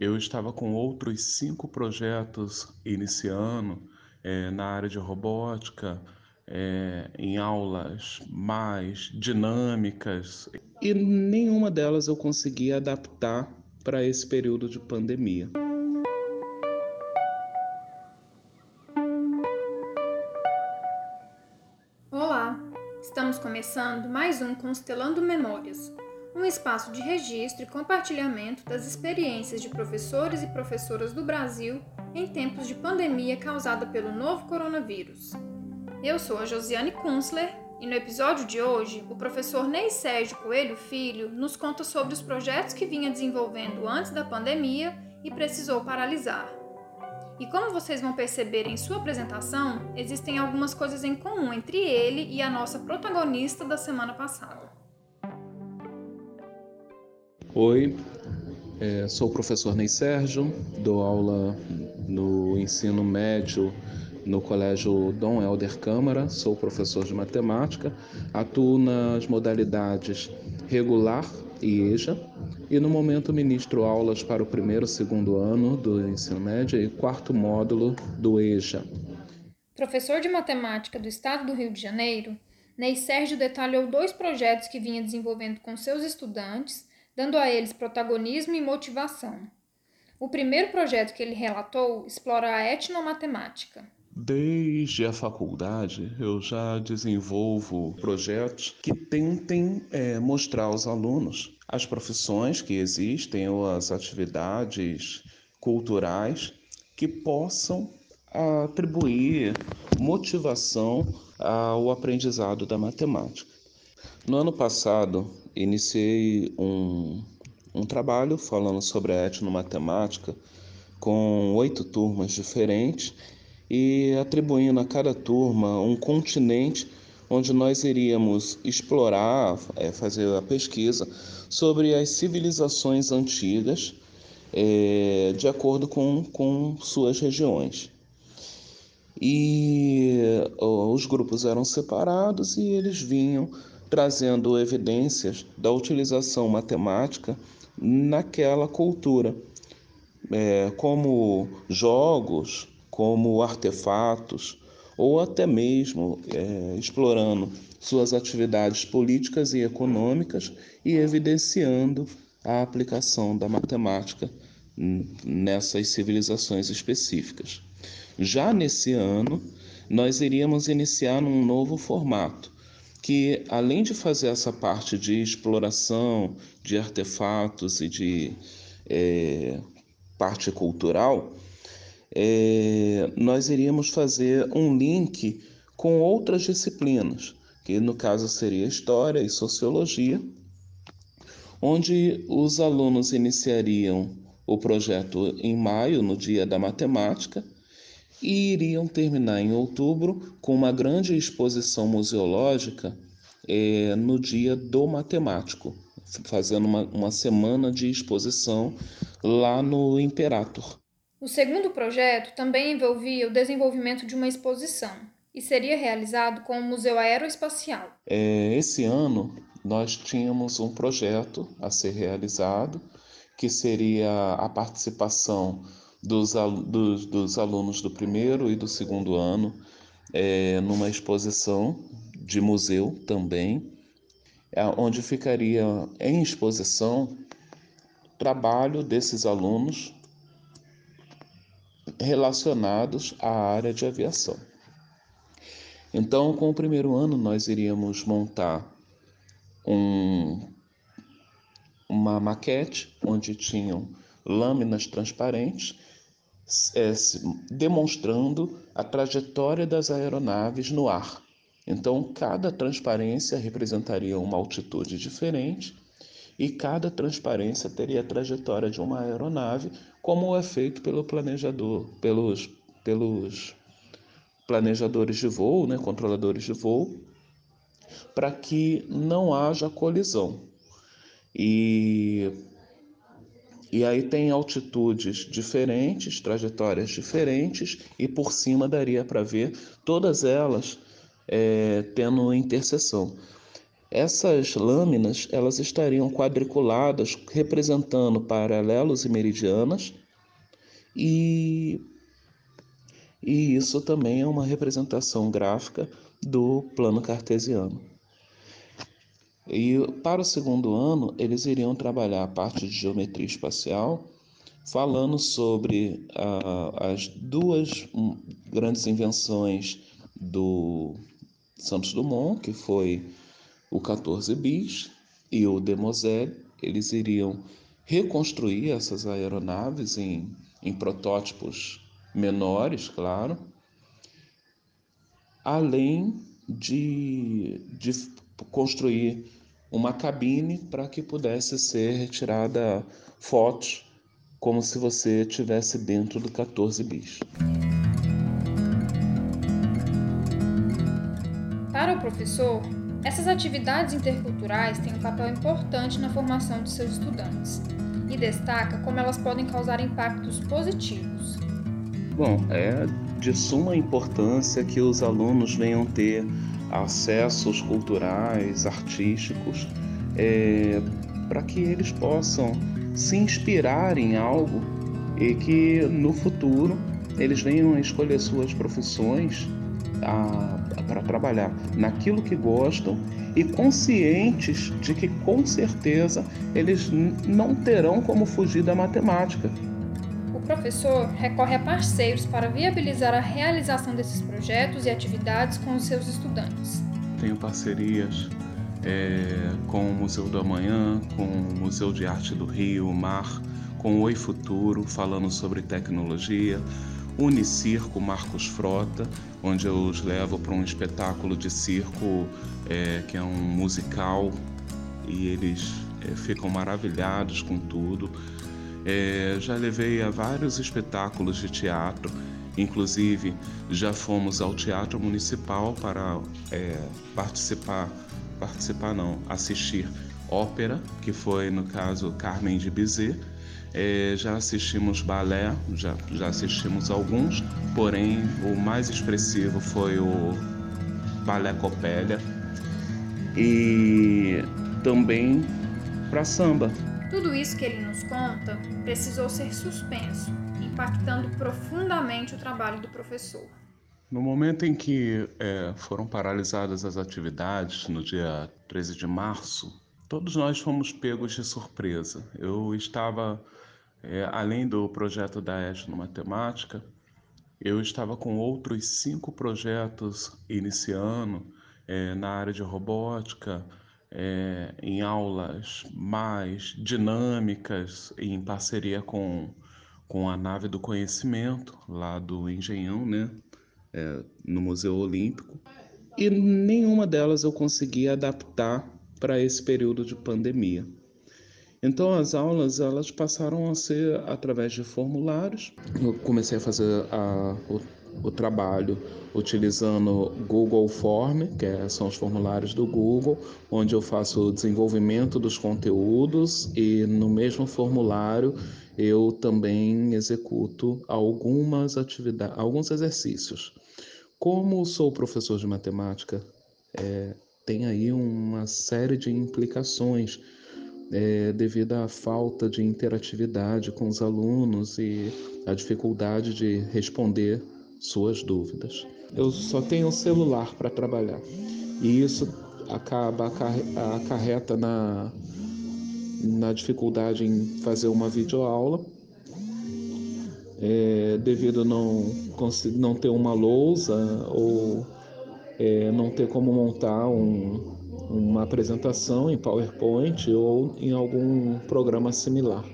Eu estava com outros cinco projetos iniciando é, na área de robótica, é, em aulas mais dinâmicas, e nenhuma delas eu consegui adaptar para esse período de pandemia. Olá, estamos começando mais um Constelando Memórias, um espaço de registro e compartilhamento das experiências de professores e professoras do Brasil em tempos de pandemia causada pelo novo coronavírus. Eu sou a Josiane Kunzler e no episódio de hoje, o professor Ney Sérgio Coelho Filho nos conta sobre os projetos que vinha desenvolvendo antes da pandemia e precisou paralisar. E como vocês vão perceber em sua apresentação, existem algumas coisas em comum entre ele e a nossa protagonista da semana passada. Oi, é, sou o professor Ney Sérgio, dou aula no ensino médio no Colégio Dom Helder Câmara, sou professor de matemática, atuo nas modalidades regular e EJA, e no momento ministro aulas para o primeiro e segundo ano do ensino médio e quarto módulo do EJA. Professor de matemática do estado do Rio de Janeiro, Ney Sérgio detalhou dois projetos que vinha desenvolvendo com seus estudantes, dando a eles protagonismo e motivação. O primeiro projeto que ele relatou explora a etnomatemática. Desde a faculdade, eu já desenvolvo projetos que tentem é, mostrar aos alunos as profissões que existem ou as atividades culturais que possam atribuir motivação ao aprendizado da matemática. No ano passado, iniciei um, um trabalho falando sobre a etnomatemática com oito turmas diferentes e atribuindo a cada turma um continente onde nós iríamos explorar, é, fazer a pesquisa sobre as civilizações antigas é, de acordo com, com suas regiões. E os grupos eram separados e eles vinham trazendo evidências da utilização matemática naquela cultura, é, como jogos, como artefatos, ou até mesmo é, explorando suas atividades políticas e econômicas e evidenciando a aplicação da matemática nessas civilizações específicas. Já nesse ano, nós iríamos iniciar num novo formato, que além de fazer essa parte de exploração de artefatos e de é, parte cultural, é, nós iríamos fazer um link com outras disciplinas, que no caso seria História e Sociologia, onde os alunos iniciariam o projeto em maio, no Dia da Matemática, e iriam terminar em outubro com uma grande exposição museológica é, no Dia do Matemático, fazendo uma, uma semana de exposição lá no Imperator. O segundo projeto também envolvia o desenvolvimento de uma exposição e seria realizado com o Museu Aeroespacial. É, esse ano nós tínhamos um projeto a ser realizado que seria a participação dos, dos, dos alunos do primeiro e do segundo ano é, numa exposição de museu também, é, onde ficaria em exposição trabalho desses alunos relacionados à área de aviação. Então, com o primeiro ano, nós iríamos montar um, uma maquete onde tinham lâminas transparentes é, demonstrando a trajetória das aeronaves no ar. Então, cada transparência representaria uma altitude diferente e cada transparência teria a trajetória de uma aeronave, como é feito pelo planejador, pelos, pelos planejadores de voo, né, controladores de voo, para que não haja colisão. E, e aí tem altitudes diferentes, trajetórias diferentes, e por cima daria para ver todas elas é, tendo interseção. Essas lâminas elas estariam quadriculadas, representando paralelos e meridianas, e, e isso também é uma representação gráfica do plano cartesiano. E para o segundo ano, eles iriam trabalhar a parte de geometria espacial, falando sobre ah, as duas hum, grandes invenções do Santos Dumont, que foi o 14 bis e o Demoselle. Eles iriam reconstruir essas aeronaves em, em protótipos menores, claro, além de, de construir uma cabine para que pudesse ser retirada fotos como se você estivesse dentro do 14 bis. Para o professor, essas atividades interculturais têm um papel importante na formação de seus estudantes e destaca como elas podem causar impactos positivos. Bom, é de suma importância que os alunos venham ter acessos culturais, artísticos, é, para que eles possam se inspirar em algo e que no futuro eles venham a escolher suas profissões para trabalhar naquilo que gostam e conscientes de que com certeza eles não terão como fugir da matemática. Professor recorre a parceiros para viabilizar a realização desses projetos e atividades com os seus estudantes. Tenho parcerias é, com o Museu do Amanhã, com o Museu de Arte do Rio, o Mar, com o Oi Futuro, falando sobre tecnologia, Unicirco Marcos Frota, onde eu os levo para um espetáculo de circo é, que é um musical e eles é, ficam maravilhados com tudo. É, já levei a vários espetáculos de teatro, inclusive já fomos ao Teatro Municipal para é, participar participar não, assistir ópera, que foi no caso Carmen de Bizet. É, já assistimos balé, já, já assistimos alguns, porém o mais expressivo foi o Balé Copélia e também para samba. Tudo isso que ele nos conta precisou ser suspenso, impactando profundamente o trabalho do professor. No momento em que é, foram paralisadas as atividades, no dia 13 de março, todos nós fomos pegos de surpresa. Eu estava, é, além do projeto da no Matemática, eu estava com outros cinco projetos iniciando é, na área de robótica, é, em aulas mais dinâmicas, em parceria com, com a nave do conhecimento, lá do Engenhão, né? é, no Museu Olímpico, e nenhuma delas eu consegui adaptar para esse período de pandemia. Então as aulas elas passaram a ser através de formulários. Eu comecei a fazer a, o, trabalho utilizando Google Form, que é, são os formulários do Google, onde eu faço o desenvolvimento dos conteúdos e no mesmo formulário eu também executo algumas atividades, alguns exercícios. Como sou professor de matemática, é, tem aí uma série de implicações é, devido à falta de interatividade com os alunos e a dificuldade de responder suas dúvidas. Eu só tenho um celular para trabalhar e isso acaba acarreta na, na dificuldade em fazer uma videoaula é, devido não, não ter uma lousa ou é, não ter como montar um, uma apresentação em PowerPoint ou em algum programa similar.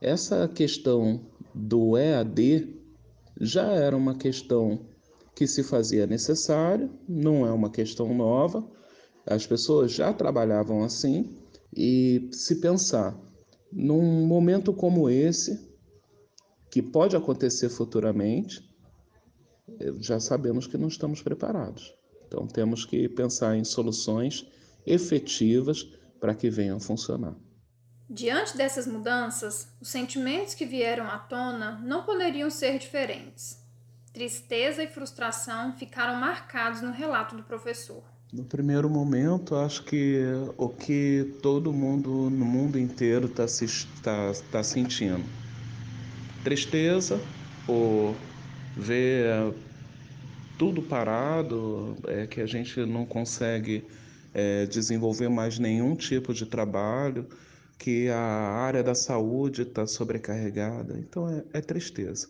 Essa questão do EAD já era uma questão que se fazia necessário, não é uma questão nova, as pessoas já trabalhavam assim, e se pensar num momento como esse, que pode acontecer futuramente, eh, já sabemos que não estamos preparados. Então temos que pensar em soluções efetivas para que venham a funcionar. Diante dessas mudanças, os sentimentos que vieram à tona não poderiam ser diferentes. Tristeza e frustração ficaram marcados no relato do professor. No primeiro momento, acho que o que todo mundo no mundo inteiro está tá, tá sentindo. Tristeza por ver tudo parado, é que a gente não consegue é, desenvolver mais nenhum tipo de trabalho, que a área da saúde está sobrecarregada. Então é, é tristeza.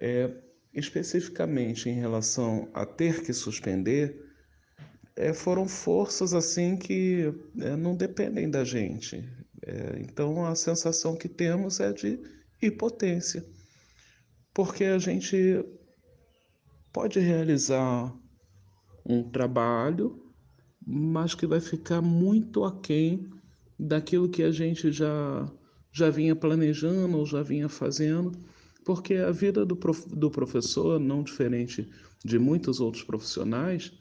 É, especificamente em relação a ter que suspender, é, foram forças assim que é, não dependem da gente. É, então a sensação que temos é de impotência, porque a gente pode realizar um trabalho, mas que vai ficar muito aquém daquilo que a gente já, já vinha planejando ou já vinha fazendo, porque a vida do, prof, do professor, não diferente de muitos outros profissionais,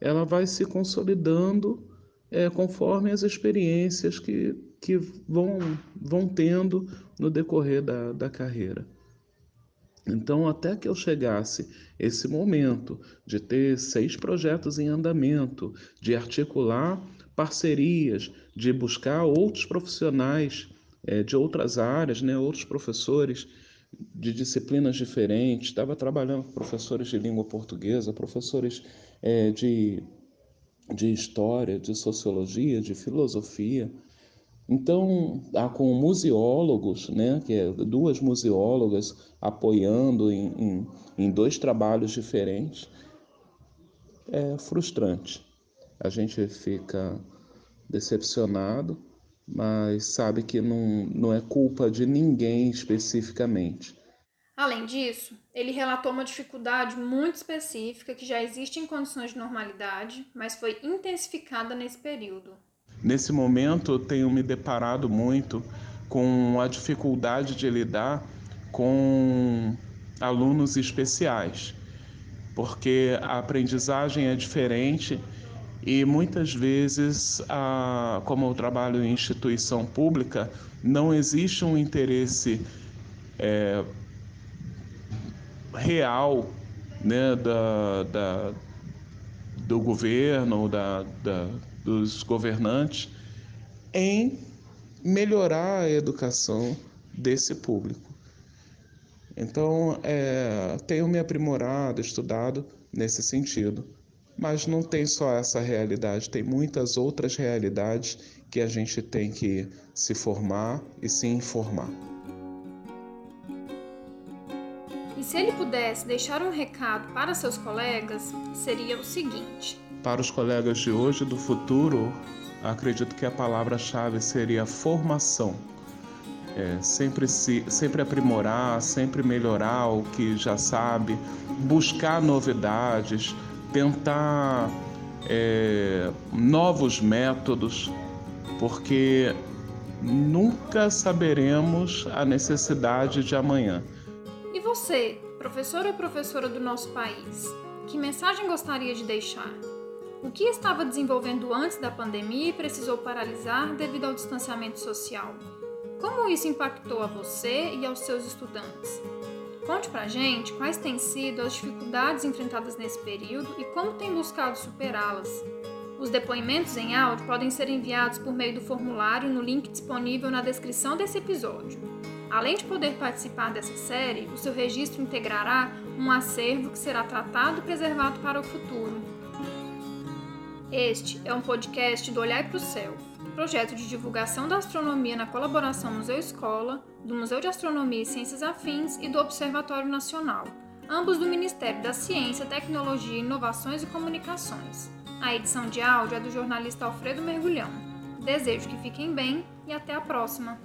ela vai se consolidando é, conforme as experiências que, que vão, vão tendo no decorrer da, da carreira. Então, até que eu chegasse esse momento de ter seis projetos em andamento, de articular parcerias, de buscar outros profissionais é, de outras áreas, né, outros professores de disciplinas diferentes, estava trabalhando com professores de língua portuguesa, professores é, de, de história, de sociologia, de filosofia. Então, com museólogos, né, que é duas museólogas apoiando em, em, em dois trabalhos diferentes, é frustrante. A gente fica decepcionado, mas sabe que não, não é culpa de ninguém especificamente. Além disso, ele relatou uma dificuldade muito específica que já existe em condições de normalidade, mas foi intensificada nesse período. Nesse momento, eu tenho me deparado muito com a dificuldade de lidar com alunos especiais, porque a aprendizagem é diferente e muitas vezes, a, como eu trabalho em instituição pública, não existe um interesse é, real né, da, da, do governo, da, da, dos governantes, em melhorar a educação desse público. Então, é, tenho me aprimorado, estudado nesse sentido. Mas não tem só essa realidade, tem muitas outras realidades que a gente tem que se formar e se informar. E se ele pudesse deixar um recado para seus colegas, seria o seguinte: Para os colegas de hoje e do futuro, acredito que a palavra-chave seria formação. É, sempre, se, sempre aprimorar, sempre melhorar o que já sabe, buscar novidades, tentar é, novos métodos, porque nunca saberemos a necessidade de amanhã. E você, professor ou professora do nosso país, que mensagem gostaria de deixar? O que estava desenvolvendo antes da pandemia e precisou paralisar devido ao distanciamento social? Como isso impactou a você e aos seus estudantes? Conte pra gente quais têm sido as dificuldades enfrentadas nesse período e como tem buscado superá-las. Os depoimentos em áudio podem ser enviados por meio do formulário no link disponível na descrição desse episódio. Além de poder participar dessa série, o seu registro integrará um acervo que será tratado e preservado para o futuro. Este é um podcast do Olhar para o Céu, projeto de divulgação da astronomia na colaboração Museu Escola, do Museu de Astronomia e Ciências Afins e do Observatório Nacional, ambos do Ministério da Ciência, Tecnologia, Inovações e Comunicações. A edição de áudio é do jornalista Alfredo Mergulhão. Desejo que fiquem bem e até a próxima!